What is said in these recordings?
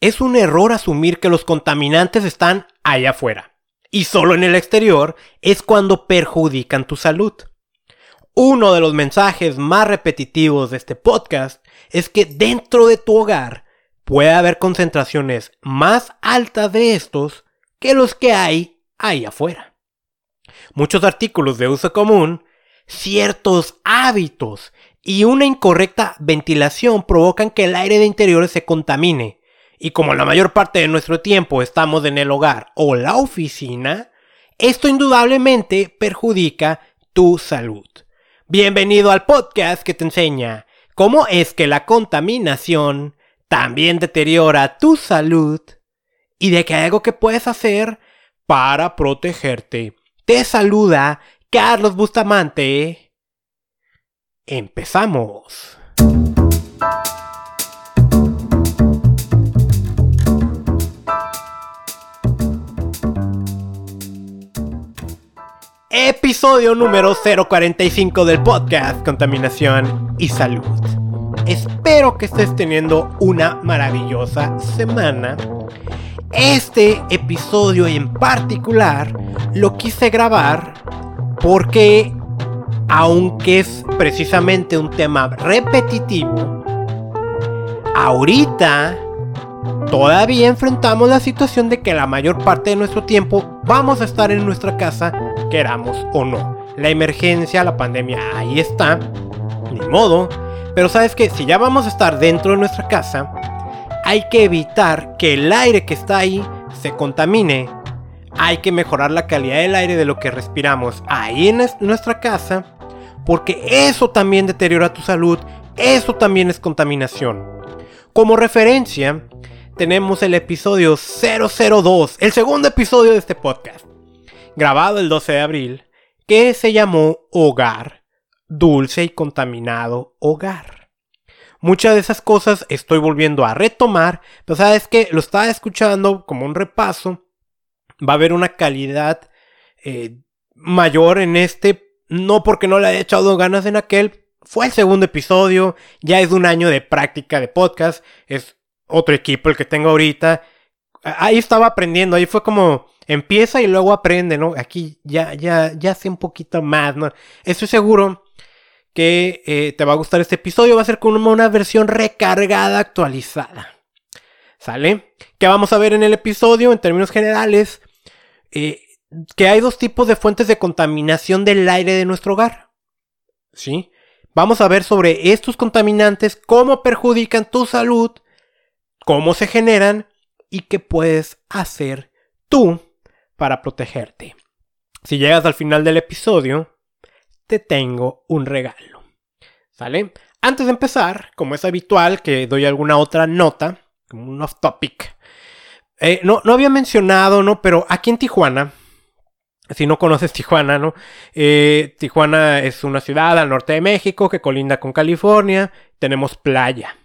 Es un error asumir que los contaminantes están allá afuera y solo en el exterior es cuando perjudican tu salud. Uno de los mensajes más repetitivos de este podcast es que dentro de tu hogar puede haber concentraciones más altas de estos que los que hay ahí afuera. Muchos artículos de uso común, ciertos hábitos y una incorrecta ventilación provocan que el aire de interiores se contamine. Y como la mayor parte de nuestro tiempo estamos en el hogar o la oficina, esto indudablemente perjudica tu salud. Bienvenido al podcast que te enseña cómo es que la contaminación también deteriora tu salud y de que hay algo que puedes hacer para protegerte. Te saluda Carlos Bustamante. Empezamos. Episodio número 045 del podcast Contaminación y Salud. Espero que estés teniendo una maravillosa semana. Este episodio en particular lo quise grabar porque, aunque es precisamente un tema repetitivo, ahorita todavía enfrentamos la situación de que la mayor parte de nuestro tiempo vamos a estar en nuestra casa queramos o no. La emergencia, la pandemia, ahí está. Ni modo. Pero sabes que si ya vamos a estar dentro de nuestra casa, hay que evitar que el aire que está ahí se contamine. Hay que mejorar la calidad del aire de lo que respiramos ahí en nuestra casa. Porque eso también deteriora tu salud. Eso también es contaminación. Como referencia, tenemos el episodio 002, el segundo episodio de este podcast grabado el 12 de abril, que se llamó Hogar, dulce y contaminado hogar. Muchas de esas cosas estoy volviendo a retomar, pero sabes que lo estaba escuchando como un repaso. Va a haber una calidad eh, mayor en este, no porque no le haya echado ganas en aquel. Fue el segundo episodio, ya es un año de práctica de podcast, es otro equipo el que tengo ahorita. Ahí estaba aprendiendo, ahí fue como empieza y luego aprende, ¿no? Aquí ya, ya, ya sé un poquito más, ¿no? Estoy seguro que eh, te va a gustar este episodio. Va a ser como una versión recargada, actualizada. ¿Sale? ¿Qué vamos a ver en el episodio? En términos generales, eh, que hay dos tipos de fuentes de contaminación del aire de nuestro hogar. ¿Sí? Vamos a ver sobre estos contaminantes, cómo perjudican tu salud, cómo se generan y qué puedes hacer tú para protegerte. Si llegas al final del episodio, te tengo un regalo. ¿Sale? Antes de empezar, como es habitual que doy alguna otra nota, como un off topic, eh, no, no había mencionado, ¿no? Pero aquí en Tijuana, si no conoces Tijuana, ¿no? Eh, Tijuana es una ciudad al norte de México que colinda con California. Tenemos playa.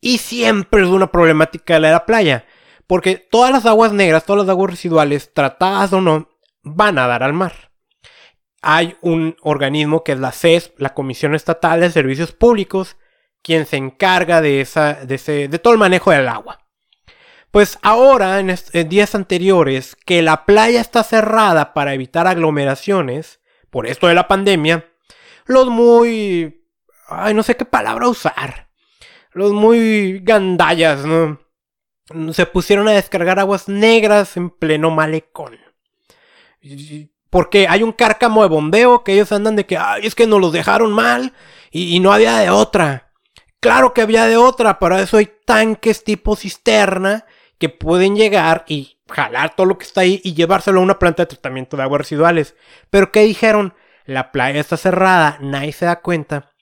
Y siempre es una problemática de la playa. Porque todas las aguas negras, todas las aguas residuales, tratadas o no, van a dar al mar. Hay un organismo que es la CES, la Comisión Estatal de Servicios Públicos, quien se encarga de, esa, de, ese, de todo el manejo del agua. Pues ahora, en, en, días anteriores, que la playa está cerrada para evitar aglomeraciones, por esto de la pandemia, los muy... Ay, no sé qué palabra usar. Los muy gandallas, ¿no? se pusieron a descargar aguas negras en pleno malecón. Porque hay un cárcamo de bombeo que ellos andan de que, es que nos los dejaron mal y, no había de otra. Claro que había de otra, para eso hay tanques tipo cisterna que pueden llegar y jalar todo lo que está ahí y llevárselo a una planta de tratamiento de aguas residuales. Pero ¿qué dijeron? La playa está cerrada, nadie se da cuenta.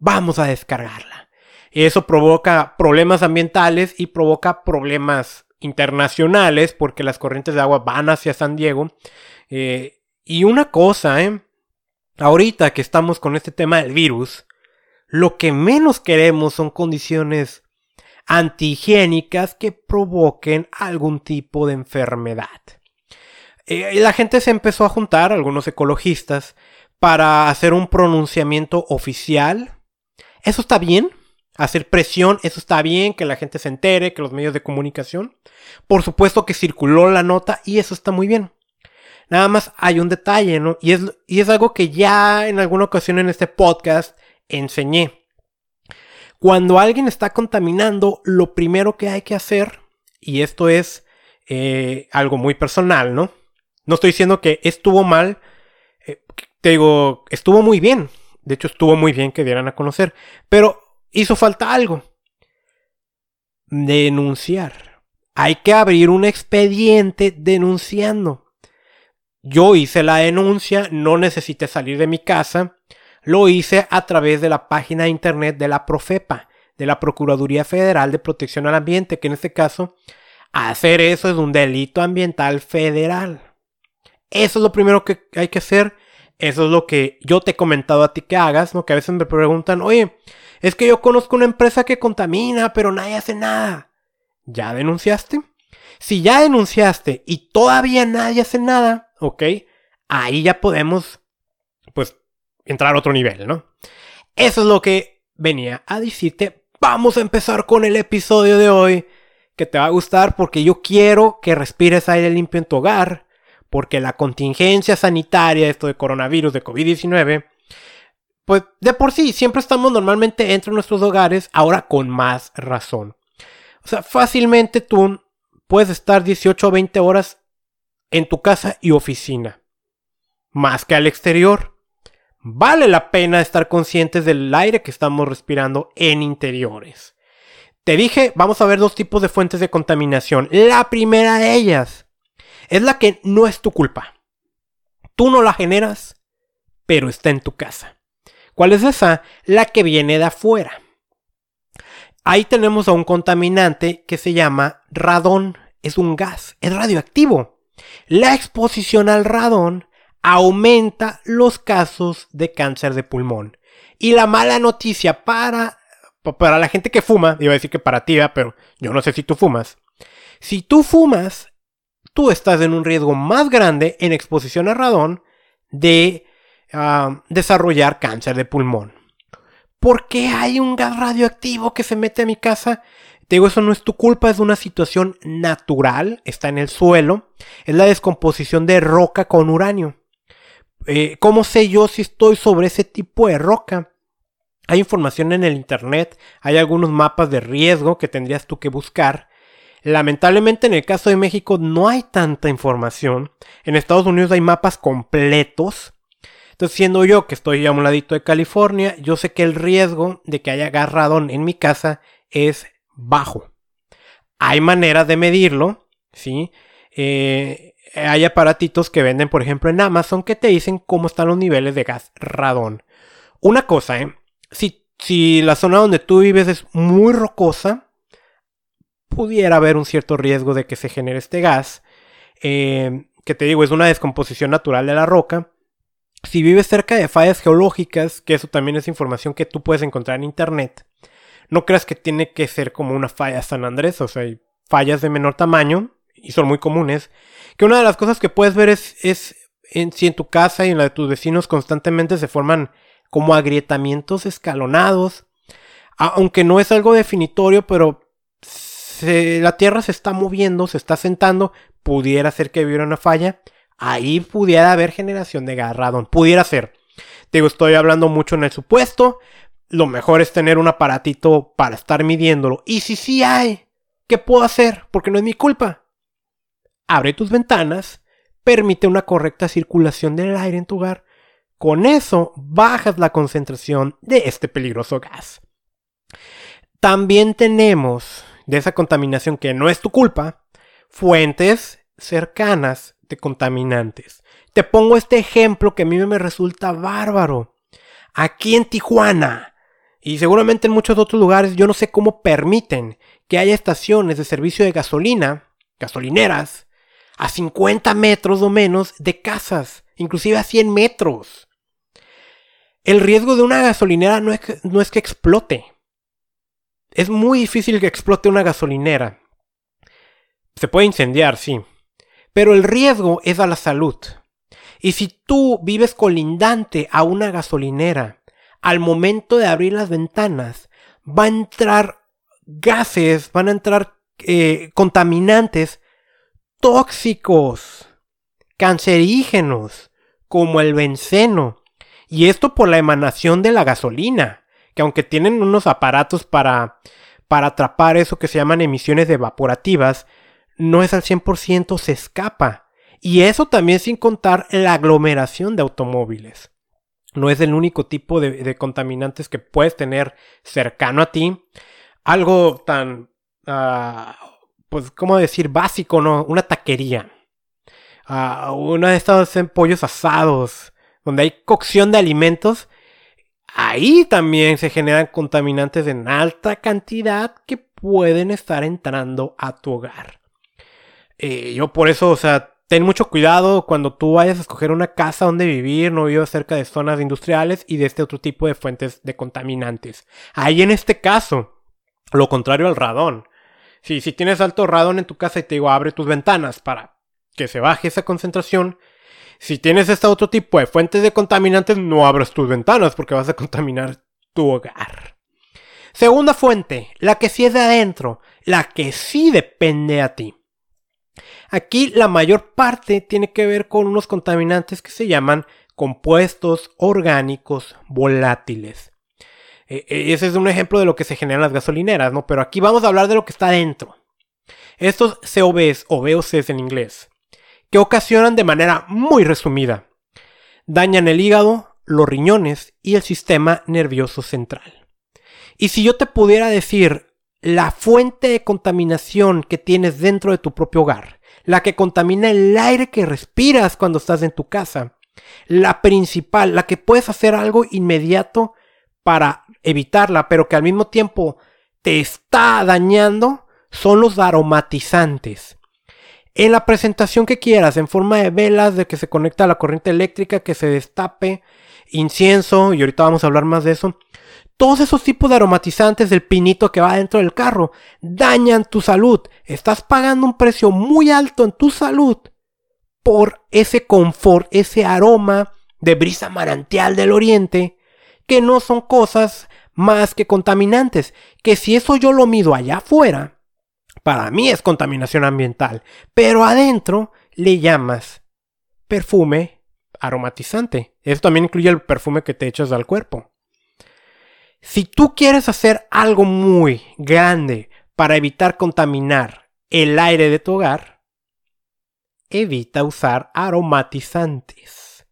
Vamos a descargarla. Eso provoca problemas ambientales y provoca problemas internacionales porque las corrientes de agua van hacia San Diego. Eh, y una cosa, ¿eh? ahorita que estamos con este tema del virus, lo que menos queremos son condiciones antihigiénicas que provoquen algún tipo de enfermedad. Eh, la gente se empezó a juntar, algunos ecologistas, para hacer un pronunciamiento oficial. Eso está bien, hacer presión, eso está bien, que la gente se entere, que los medios de comunicación. Por supuesto que circuló la nota y eso está muy bien. Nada más hay un detalle, ¿no? Y es, y es algo que ya en alguna ocasión en este podcast enseñé. Cuando alguien está contaminando, lo primero que hay que hacer, y esto es eh, algo muy personal, ¿no? No estoy diciendo que estuvo mal, eh, te digo, estuvo muy bien. De hecho, estuvo muy bien que dieran a conocer. Pero hizo falta algo. Denunciar. Hay que abrir un expediente denunciando. Yo hice la denuncia, no necesité salir de mi casa. Lo hice a través de la página de internet de la Profepa, de la Procuraduría Federal de Protección al Ambiente, que en este caso, hacer eso es un delito ambiental federal. Eso es lo primero que hay que hacer. Eso es lo que yo te he comentado a ti que hagas, ¿no? Que a veces me preguntan, oye, es que yo conozco una empresa que contamina, pero nadie hace nada. ¿Ya denunciaste? Si ya denunciaste y todavía nadie hace nada, ¿ok? Ahí ya podemos, pues, entrar a otro nivel, ¿no? Eso es lo que venía a decirte. Vamos a empezar con el episodio de hoy, que te va a gustar porque yo quiero que respires aire limpio en tu hogar, porque la contingencia sanitaria, esto de coronavirus, de COVID-19, pues de por sí siempre estamos normalmente entre nuestros hogares, ahora con más razón. O sea, fácilmente tú puedes estar 18 o 20 horas en tu casa y oficina, más que al exterior. Vale la pena estar conscientes del aire que estamos respirando en interiores. Te dije, vamos a ver dos tipos de fuentes de contaminación. La primera de ellas es la que no es tu culpa. Tú no la generas, pero está en tu casa. ¿Cuál es esa? La que viene de afuera. Ahí tenemos a un contaminante que se llama radón. Es un gas, es radioactivo. La exposición al radón aumenta los casos de cáncer de pulmón. Y la mala noticia para, para la gente que fuma, iba a decir que para ti, pero yo no sé si tú fumas. Si tú fumas, tú estás en un riesgo más grande en exposición al radón de desarrollar cáncer de pulmón. ¿Por qué hay un gas radioactivo que se mete a mi casa? Te digo, eso no es tu culpa, es una situación natural, está en el suelo, es la descomposición de roca con uranio. Eh, ¿Cómo sé yo si estoy sobre ese tipo de roca? Hay información en el internet, hay algunos mapas de riesgo que tendrías tú que buscar. Lamentablemente en el caso de México no hay tanta información. En Estados Unidos hay mapas completos. Entonces, siendo yo que estoy a un ladito de California, yo sé que el riesgo de que haya agarrado en mi casa es bajo. Hay maneras de medirlo, ¿sí? Eh, hay aparatitos que venden, por ejemplo, en Amazon que te dicen cómo están los niveles de gas radón. Una cosa, ¿eh? Si, si la zona donde tú vives es muy rocosa, pudiera haber un cierto riesgo de que se genere este gas. Eh, que te digo, es una descomposición natural de la roca. Si vives cerca de fallas geológicas, que eso también es información que tú puedes encontrar en internet, no creas que tiene que ser como una falla San Andrés, o sea, hay fallas de menor tamaño y son muy comunes. Que una de las cosas que puedes ver es, en, si en tu casa y en la de tus vecinos constantemente se forman como agrietamientos escalonados. Aunque no es algo definitorio, pero la tierra se está moviendo, se está sentando, pudiera ser que hubiera una falla. Ahí pudiera haber generación de gas Pudiera ser. Digo, estoy hablando mucho en el supuesto, lo mejor es tener un aparatito para estar midiéndolo. Y si sí hay, ¿qué puedo hacer? Porque no es mi culpa. Abre tus ventanas, permite una correcta circulación del aire en tu hogar. Con eso bajas la concentración de este peligroso gas. También tenemos, de esa contaminación que no es tu culpa, fuentes cercanas de contaminantes. Te pongo este ejemplo que a mí me resulta bárbaro. Aquí en Tijuana, y seguramente en muchos otros lugares yo no sé cómo permiten que haya estaciones de servicio de gasolina, gasolineras, a 50 metros o menos de casas, inclusive a 100 metros. El riesgo de una gasolinera no es que, no es que explote. Es muy difícil que explote una gasolinera. Se puede incendiar, sí. Pero el riesgo es a la salud. Y si tú vives colindante a una gasolinera al momento de abrir las ventanas, va a entrar gases, van a entrar eh, contaminantes tóxicos, cancerígenos, como el benceno. Y esto por la emanación de la gasolina, que aunque tienen unos aparatos para, para atrapar eso que se llaman emisiones evaporativas, no es al 100%, se escapa. Y eso también sin contar la aglomeración de automóviles. No es el único tipo de, contaminantes que puedes tener cercano a ti. Algo tan, ah, pues, ¿cómo decir? Básico, ¿no? Una taquería. Uh, una de estas pollos asados, donde hay cocción de alimentos. Ahí también se generan contaminantes en alta cantidad que pueden estar entrando a tu hogar. Eh, yo por eso, o sea, ten mucho cuidado cuando tú vayas a escoger una casa donde vivir, no vivas cerca de zonas industriales y de este otro tipo de fuentes de contaminantes. Ahí en este caso, lo contrario al radón. Si, si tienes alto radón en tu casa y te digo abre tus ventanas para que se baje esa concentración, si tienes este otro tipo de fuentes de contaminantes, no abras tus ventanas porque vas a contaminar tu hogar. Segunda fuente, la que sí es de adentro, la que sí depende a ti. Aquí la mayor parte tiene que ver con unos contaminantes que se llaman compuestos orgánicos volátiles. E, e, ese es un ejemplo de lo que se genera en las gasolineras, ¿no? Pero aquí vamos a hablar de lo que está dentro. Estos COVs o VOCs en inglés, que ocasionan de manera muy resumida, dañan el hígado, los riñones y el sistema nervioso central. Y si yo te pudiera decir la fuente de contaminación que tienes dentro de tu propio hogar, la que contamina el aire que respiras cuando estás en tu casa, la principal, la que puedes hacer algo inmediato para evitarla, pero que al mismo tiempo te está dañando, son los aromatizantes. En la presentación que quieras, en forma de velas, de que se conecta a la corriente eléctrica, que se destape, incienso, y ahorita vamos a hablar más de eso, todos esos tipos de aromatizantes del pinito que va dentro del carro dañan tu salud. Estás pagando un precio muy alto en tu salud por ese confort, ese aroma de brisa manantial del oriente, que no son cosas más que contaminantes, que si eso yo lo mido allá afuera, para mí es contaminación ambiental, pero adentro le llamas perfume aromatizante. Eso también incluye el perfume que te echas al cuerpo. Si tú quieres hacer algo muy grande para evitar contaminar el aire de tu hogar, evita usar aromatizantes.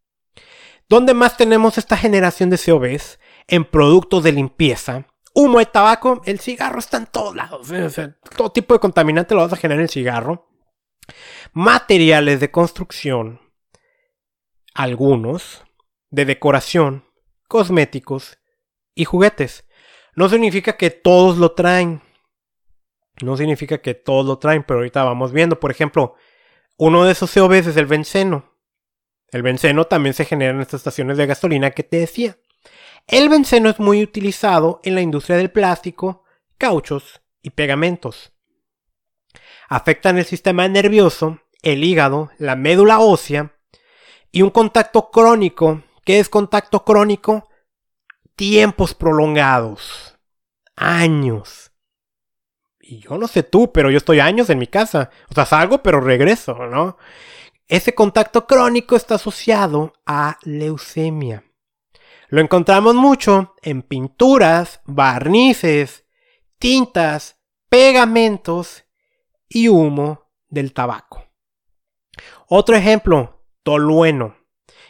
¿Dónde más tenemos esta generación de COVs? En productos de limpieza. Humo de tabaco, el cigarro está en todos lados. ¿eh? todo tipo de contaminante lo vas a generar en el cigarro. Materiales de construcción. Algunos. De decoración. Cosméticos y juguetes. No significa que todos lo traen. No significa que todos lo traen, pero ahorita vamos viendo. Por ejemplo, uno de esos COVs es el benceno. El benceno también se genera en estas estaciones de gasolina que te decía. El benceno es muy utilizado en la industria del plástico, cauchos y pegamentos. Afectan el sistema nervioso, el hígado, la médula ósea y un contacto crónico. ¿Qué es contacto crónico? Tiempos prolongados. Años. Y yo no sé tú, pero yo estoy años en mi casa. O sea, salgo pero regreso, ¿no? Ese contacto crónico está asociado a leucemia. Lo encontramos mucho en pinturas, barnices, tintas, pegamentos y humo del tabaco. Otro ejemplo, tolueno.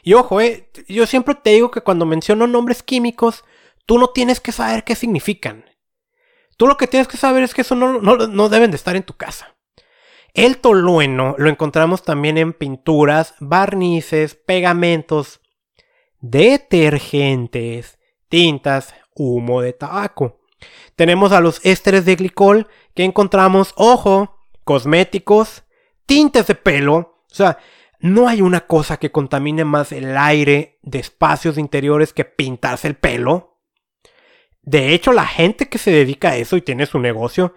Y ojo, eh, yo siempre te digo que cuando menciono nombres químicos, tú no tienes que saber qué significan. Tú lo que tienes que saber es que eso no, no deben de estar en tu casa. El tolueno lo encontramos también en pinturas, barnices, pegamentos, detergentes, tintas, humo de tabaco. Tenemos a los ésteres de glicol que encontramos, ojo, cosméticos, tintes de pelo. O sea, no hay una cosa que contamine más el aire de espacios interiores que pintarse el pelo. De hecho, la gente que se dedica a eso y tiene su negocio,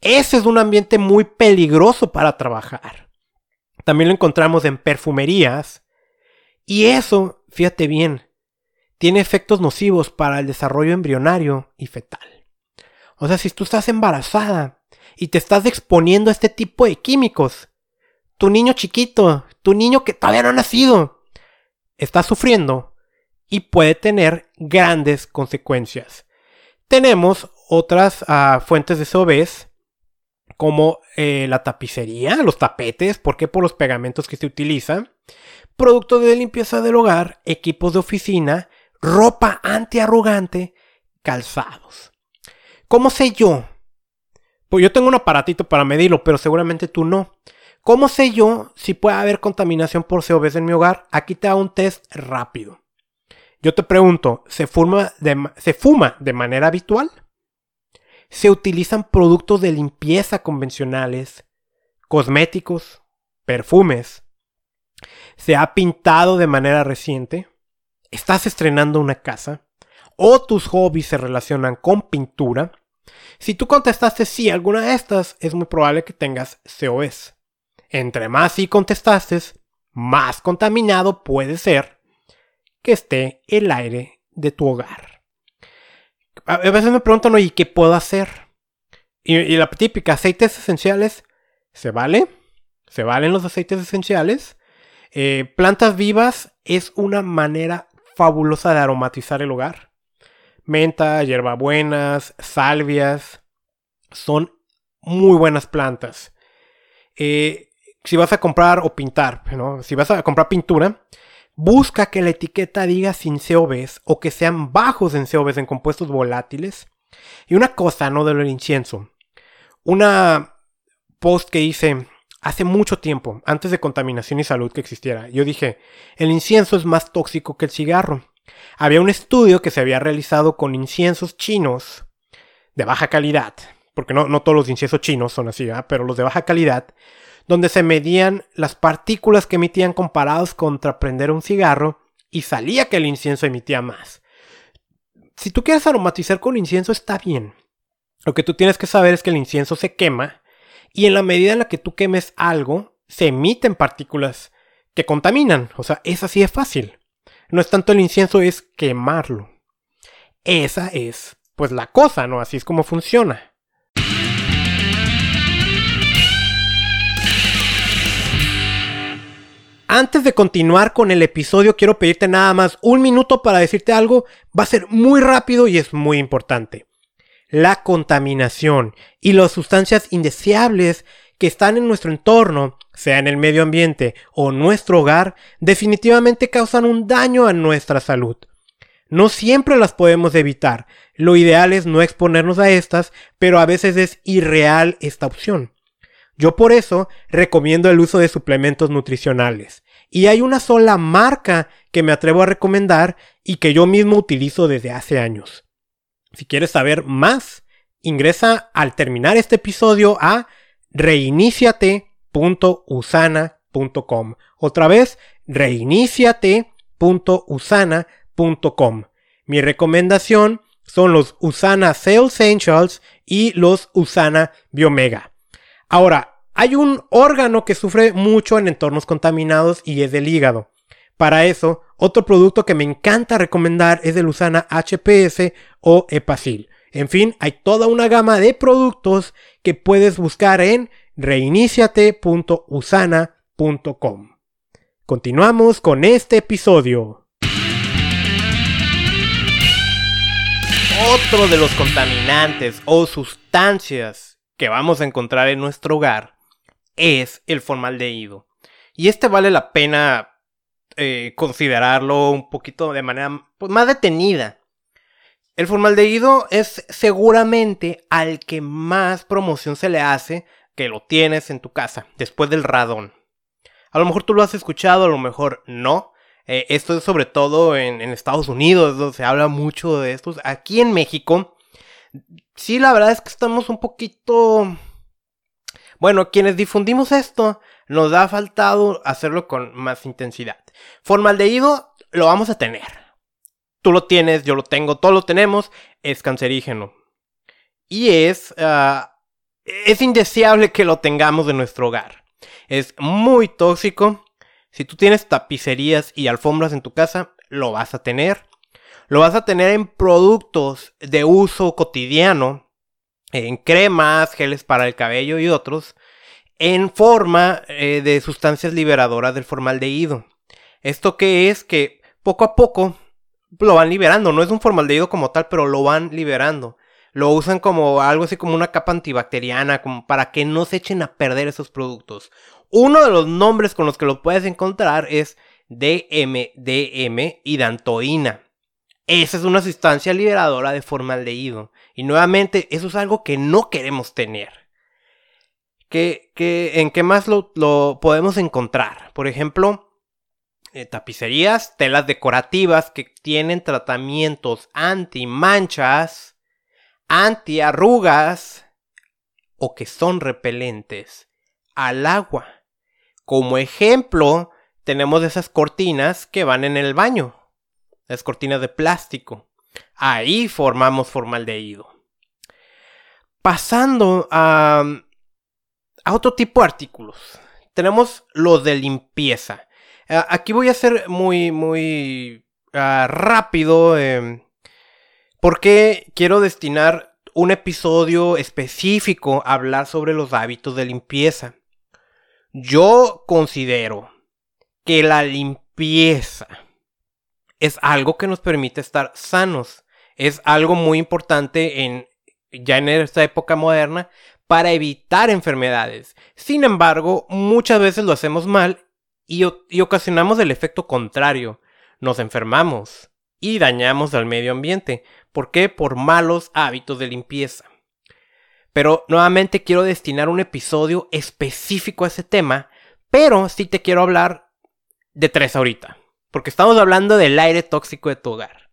ese es un ambiente muy peligroso para trabajar. También lo encontramos en perfumerías. Y eso, fíjate bien, tiene efectos nocivos para el desarrollo embrionario y fetal. O sea, si tú estás embarazada y te estás exponiendo a este tipo de químicos, tu niño chiquito, tu niño que todavía no ha nacido, está sufriendo y puede tener grandes consecuencias. Tenemos otras ah, fuentes de SOBs como eh, la tapicería, los tapetes, porque por los pegamentos que se utilizan, productos de limpieza del hogar, equipos de oficina, ropa antiarrugante, calzados. ¿Cómo sé yo? Pues yo tengo un aparatito para medirlo, pero seguramente tú no. ¿Cómo sé yo si puede haber contaminación por COBs en mi hogar? Aquí te hago un test rápido. Yo te pregunto, ¿se fuma de, ¿se fuma de manera habitual? ¿Se utilizan productos de limpieza convencionales, cosméticos, perfumes? ¿Se ha pintado de manera reciente? ¿Estás estrenando una casa? ¿O tus hobbies se relacionan con pintura? Si tú contestaste sí a alguna de estas, es muy probable que tengas COS. Entre más sí contestaste, más contaminado puede ser que esté el aire de tu hogar. A veces me preguntan, oye, ¿qué puedo hacer? Y, la típica, aceites esenciales, ¿se vale? ¿Se valen los aceites esenciales? Eh, plantas vivas es una manera fabulosa de aromatizar el hogar. Menta, hierbabuenas, salvias, son muy buenas plantas. Eh, si vas a comprar o pintar, ¿no? si vas a comprar pintura, busca que la etiqueta diga sin COBs o que sean bajos en COBs en compuestos volátiles. Y una cosa, ¿no? Del incienso. Una post que hice hace mucho tiempo, antes de contaminación y salud que existiera. Yo dije, el incienso es más tóxico que el cigarro. Había un estudio que se había realizado con inciensos chinos de baja calidad, porque no, no todos los inciensos chinos son así, pero los de baja calidad, donde se medían las partículas que emitían comparados contra prender un cigarro y salía que el incienso emitía más. Si tú quieres aromatizar con incienso está bien. Lo que tú tienes que saber es que el incienso se quema y en la medida en la que tú quemes algo, se emiten partículas que contaminan. O sea, es así de fácil. No es tanto el incienso, es quemarlo. Esa es, pues, la cosa, ¿no? Así es como funciona. Antes de continuar con el episodio, quiero pedirte nada más un minuto para decirte algo. Va a ser muy rápido y es muy importante. La contaminación y las sustancias indeseables que están en nuestro entorno, sea en el medio ambiente o nuestro hogar, definitivamente causan un daño a nuestra salud. No siempre las podemos evitar. Lo ideal es no exponernos a estas, pero a veces es irreal esta opción. Yo por eso recomiendo el uso de suplementos nutricionales. Y hay una sola marca que me atrevo a recomendar y que yo mismo utilizo desde hace años. Si quieres saber más, ingresa al terminar este episodio a reiniciate.usana.com. Otra vez, reiniciate.usana.com. Mi recomendación son los Usana Cell Essentials y los Usana Biomega. Ahora, hay un órgano que sufre mucho en entornos contaminados y es el hígado. Para eso, otro producto que me encanta recomendar es el Usana HPS o Epacil. En fin, hay toda una gama de productos que puedes buscar en reiniciate.usana.com. Continuamos con este episodio. Otro de los contaminantes o sustancias que vamos a encontrar en nuestro hogar es el formaldehído. Y este vale la pena eh, considerarlo un poquito de manera pues, más detenida. El formaldehído es seguramente al que más promoción se le hace que lo tienes en tu casa, después del radón. A lo mejor tú lo has escuchado, a lo mejor no. Eh, esto es sobre todo en, en, Estados Unidos, donde se habla mucho de estos. Aquí en México sí, la verdad es que estamos un poquito... Bueno, quienes difundimos esto, nos ha faltado hacerlo con más intensidad. Formaldehído lo vamos a tener. Tú lo tienes, yo lo tengo, todos lo tenemos. Es cancerígeno. Y es... Ah, es indeseable que lo tengamos en nuestro hogar. Es muy tóxico. Si tú tienes tapicerías y alfombras en tu casa, lo vas a tener lo vas a tener en productos de uso cotidiano en cremas, geles para el cabello y otros, en forma eh, de sustancias liberadoras del formaldehído. Esto que es que poco a poco lo van liberando, no es un formaldehído como tal, pero lo van liberando. Lo usan como algo así como una capa antibacteriana, como para que no se echen a perder esos productos. Uno de los nombres con los que lo puedes encontrar es DMDM y dantoína. Esa es una sustancia liberadora de formaldehído. Y nuevamente, eso es algo que no queremos tener. ¿Qué, en qué más lo, podemos encontrar? Por ejemplo, eh, tapicerías, telas decorativas que tienen tratamientos anti-manchas, anti-arrugas o que son repelentes al agua. Como ejemplo, tenemos esas cortinas que van en el baño, las cortinas de plástico. Ahí formamos formaldehído. Pasando a, a otro tipo de artículos. Tenemos los de limpieza. Aquí voy a ser muy, muy ah, rápido. Eh, porque quiero destinar un episodio específico a hablar sobre los hábitos de limpieza. Yo considero que la limpieza es algo que nos permite estar sanos. Es algo muy importante en ya en esta época moderna para evitar enfermedades. Sin embargo, muchas veces lo hacemos mal y, y ocasionamos el efecto contrario. Nos enfermamos y dañamos al medio ambiente. ¿Por qué? Por malos hábitos de limpieza. Pero nuevamente quiero destinar un episodio específico a ese tema, pero sí te quiero hablar de tres ahorita, porque estamos hablando del aire tóxico de tu hogar.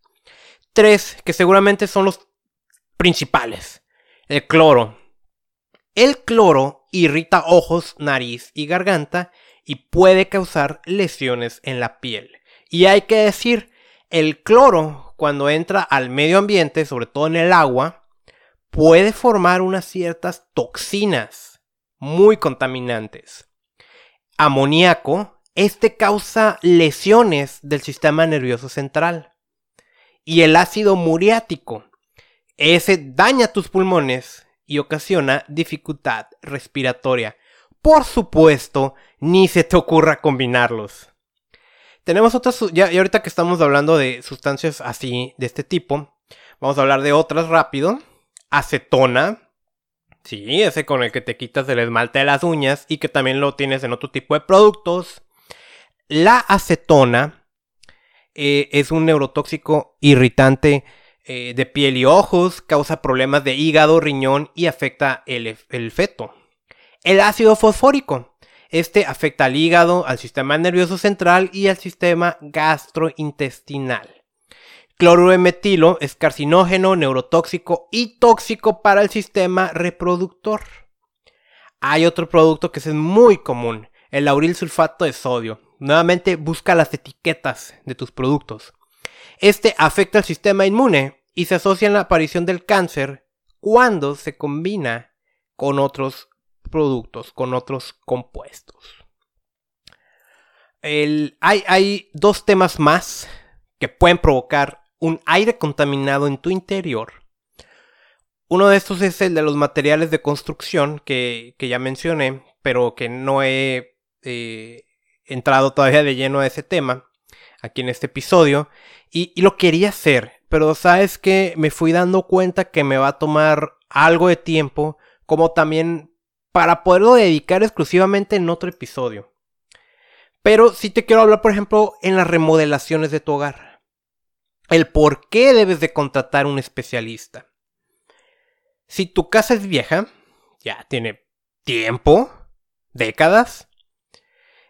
Tres que seguramente son los principales. El cloro. El cloro irrita ojos, nariz y garganta y puede causar lesiones en la piel. Y hay que decir, el cloro cuando entra al medio ambiente, sobre todo en el agua, puede formar unas ciertas toxinas muy contaminantes. Amoníaco, este causa lesiones del sistema nervioso central. Y el ácido muriático, ese daña tus pulmones y ocasiona dificultad respiratoria. Por supuesto, ni se te ocurra combinarlos. Tenemos otras, ya, y ahorita que estamos hablando de sustancias así, de este tipo, vamos a hablar de otras rápido acetona. Sí, ese con el que te quitas el esmalte de las uñas y que también lo tienes en otro tipo de productos. La acetona eh, es un neurotóxico irritante eh, de piel y ojos, causa problemas de hígado, riñón y afecta el, feto. El ácido fosfórico. Este afecta al hígado, al sistema nervioso central y al sistema gastrointestinal. Cloruro metilo es carcinógeno, neurotóxico y tóxico para el sistema reproductor. Hay otro producto que es muy común, el lauril sulfato de sodio. Nuevamente busca las etiquetas de tus productos. Este afecta al sistema inmune y se asocia en la aparición del cáncer cuando se combina con otros productos, con otros compuestos. hay, hay dos temas más que pueden provocar un aire contaminado en tu interior. Uno de estos es el de los materiales de construcción que, ya mencioné, pero que no he eh, entrado todavía de lleno a ese tema aquí en este episodio. Y, lo quería hacer, pero sabes que me fui dando cuenta que me va a tomar algo de tiempo, como también para poderlo dedicar exclusivamente en otro episodio. Pero sí te quiero hablar, por ejemplo, en las remodelaciones de tu hogar el por qué debes de contratar un especialista. Si tu casa es vieja, ya tiene tiempo, décadas,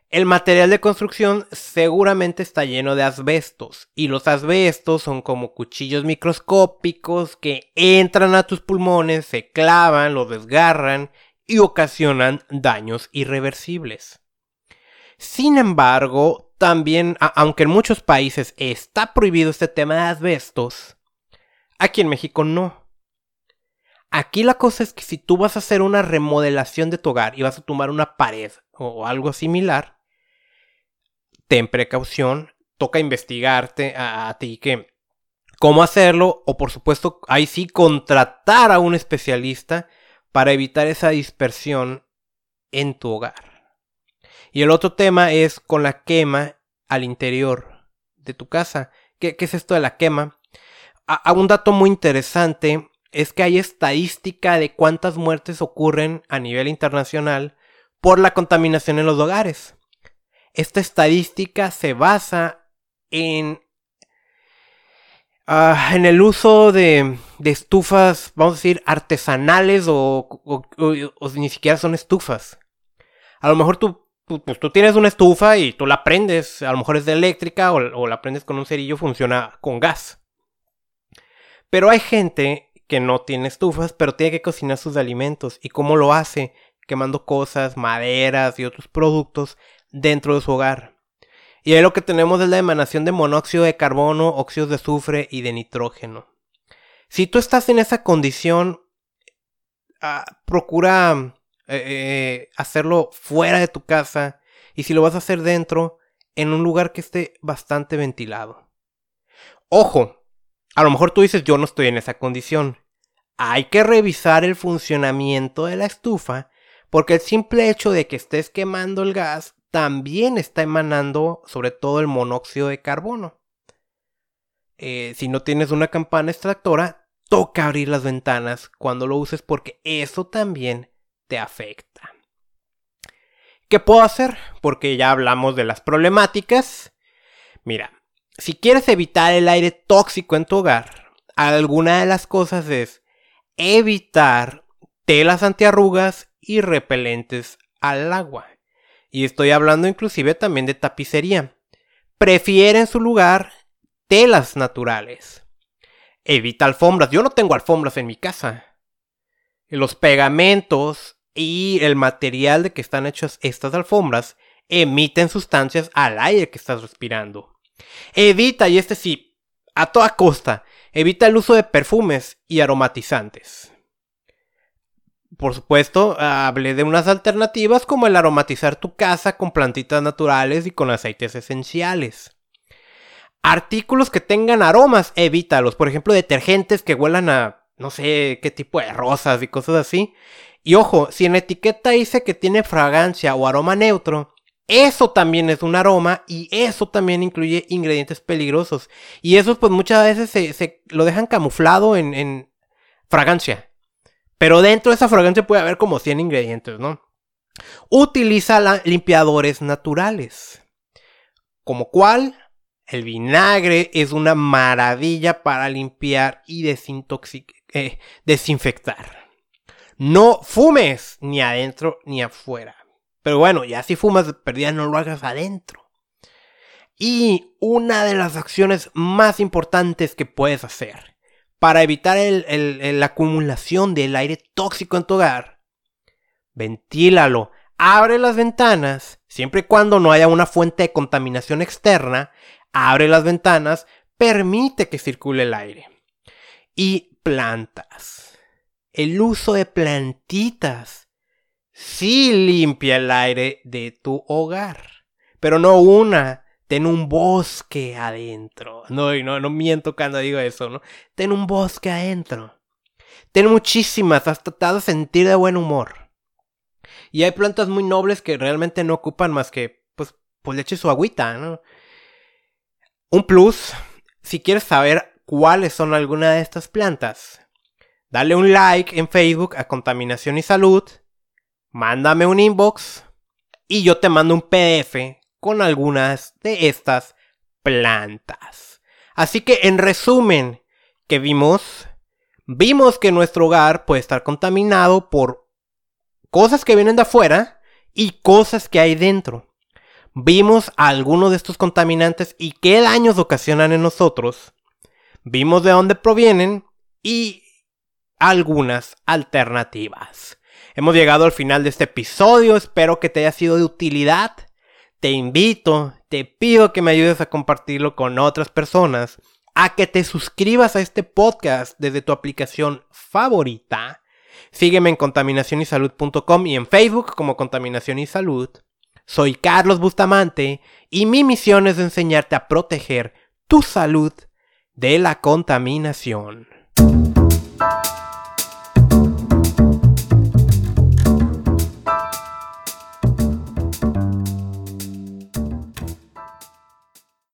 el material de construcción seguramente está lleno de asbestos y los asbestos son como cuchillos microscópicos que entran a tus pulmones, se clavan, los desgarran y ocasionan daños irreversibles. Sin embargo, también, aunque en muchos países está prohibido este tema de asbestos, aquí en México no. Aquí la cosa es que si tú vas a hacer una remodelación de tu hogar y vas a tomar una pared o algo similar, ten precaución, toca investigarte a, ti que cómo hacerlo o por supuesto ahí sí contratar a un especialista para evitar esa dispersión en tu hogar. Y el otro tema es con la quema al interior de tu casa. ¿Qué, es esto de la quema? A, un dato muy interesante es que hay estadística de cuántas muertes ocurren a nivel internacional por la contaminación en los hogares. Esta estadística se basa en, ah, en el uso de, estufas, vamos a decir, artesanales o, ni siquiera son estufas. A lo mejor tú, pues, tú tienes una estufa y tú la prendes, a lo mejor es de eléctrica o, o la prendes con un cerillo, funciona con gas. Pero hay gente que no tiene estufas, pero tiene que cocinar sus alimentos. ¿Y cómo lo hace? Quemando cosas, maderas y otros productos dentro de su hogar. Y ahí lo que tenemos es la emanación de monóxido de carbono, óxidos de azufre y de nitrógeno. Si tú estás en esa condición, ah, procura eh, eh, hacerlo fuera de tu casa y si lo vas a hacer dentro, en un lugar que esté bastante ventilado. Ojo, a lo mejor tú dices yo no estoy en esa condición. Hay que revisar el funcionamiento de la estufa porque el simple hecho de que estés quemando el gas también está emanando sobre todo el monóxido de carbono. Eh, si no tienes una campana extractora, toca abrir las ventanas cuando lo uses porque eso también te afecta. ¿Qué puedo hacer? Porque ya hablamos de las problemáticas. Mira, si quieres evitar el aire tóxico en tu hogar, alguna de las cosas es evitar telas antiarrugas y repelentes al agua. Y estoy hablando inclusive también de tapicería. Prefiere en su lugar telas naturales. Evita alfombras. Yo no tengo alfombras en mi casa. Los pegamentos y el material de que están hechas estas alfombras emiten sustancias al aire que estás respirando. Evita, y este sí, a toda costa, evita el uso de perfumes y aromatizantes por supuesto, hablé de unas alternativas como el aromatizar tu casa con plantitas naturales y con aceites esenciales. Artículos que tengan aromas, evítalos. Por ejemplo, detergentes que huelan a no sé qué tipo de rosas y cosas así. Y ojo, si en etiqueta dice que tiene fragancia o aroma neutro, eso también es un aroma y eso también incluye ingredientes peligrosos. Y eso pues muchas veces se, lo dejan camuflado en fragancia. Pero dentro de esa fragancia puede haber como 100 ingredientes, ¿no? Utiliza limpiadores naturales. Como cuál? El vinagre es una maravilla para limpiar y eh, desinfectar. No fumes ni adentro ni afuera. Pero bueno, ya si fumas de perdida no lo hagas adentro. Y una de las acciones más importantes que puedes hacer para evitar la acumulación del aire tóxico en tu hogar. Ventílalo, abre las ventanas, siempre y cuando no haya una fuente de contaminación externa, abre las ventanas, permite que circule el aire. Y plantas. El uso de plantitas sí limpia el aire de tu hogar, pero no una, ten un bosque adentro. No, no, no miento cuando digo eso, ¿no? Ten un bosque adentro. Ten muchísimas, hasta te de sentir de buen humor. Y hay plantas muy nobles que realmente no ocupan más que, pues, pues su agüita, ¿no? Un plus, si quieres saber cuáles son algunas de estas plantas, dale un like en Facebook a Contaminación y Salud, mándame un inbox y yo te mando un PDF con algunas de estas plantas. Así que en resumen, que vimos? Vimos que nuestro hogar puede estar contaminado por cosas que vienen de afuera y cosas que hay dentro. Vimos algunos de estos contaminantes y qué daños ocasionan en nosotros. Vimos de dónde provienen y algunas alternativas. Hemos llegado al final de este episodio, espero que te haya sido de utilidad te invito, te pido que me ayudes a compartirlo con otras personas, a que te suscribas a este podcast desde tu aplicación favorita. Sígueme en contaminacionysalud.com y en Facebook como Contaminación y Salud. Soy Carlos Bustamante y mi misión es enseñarte a proteger tu salud de la contaminación.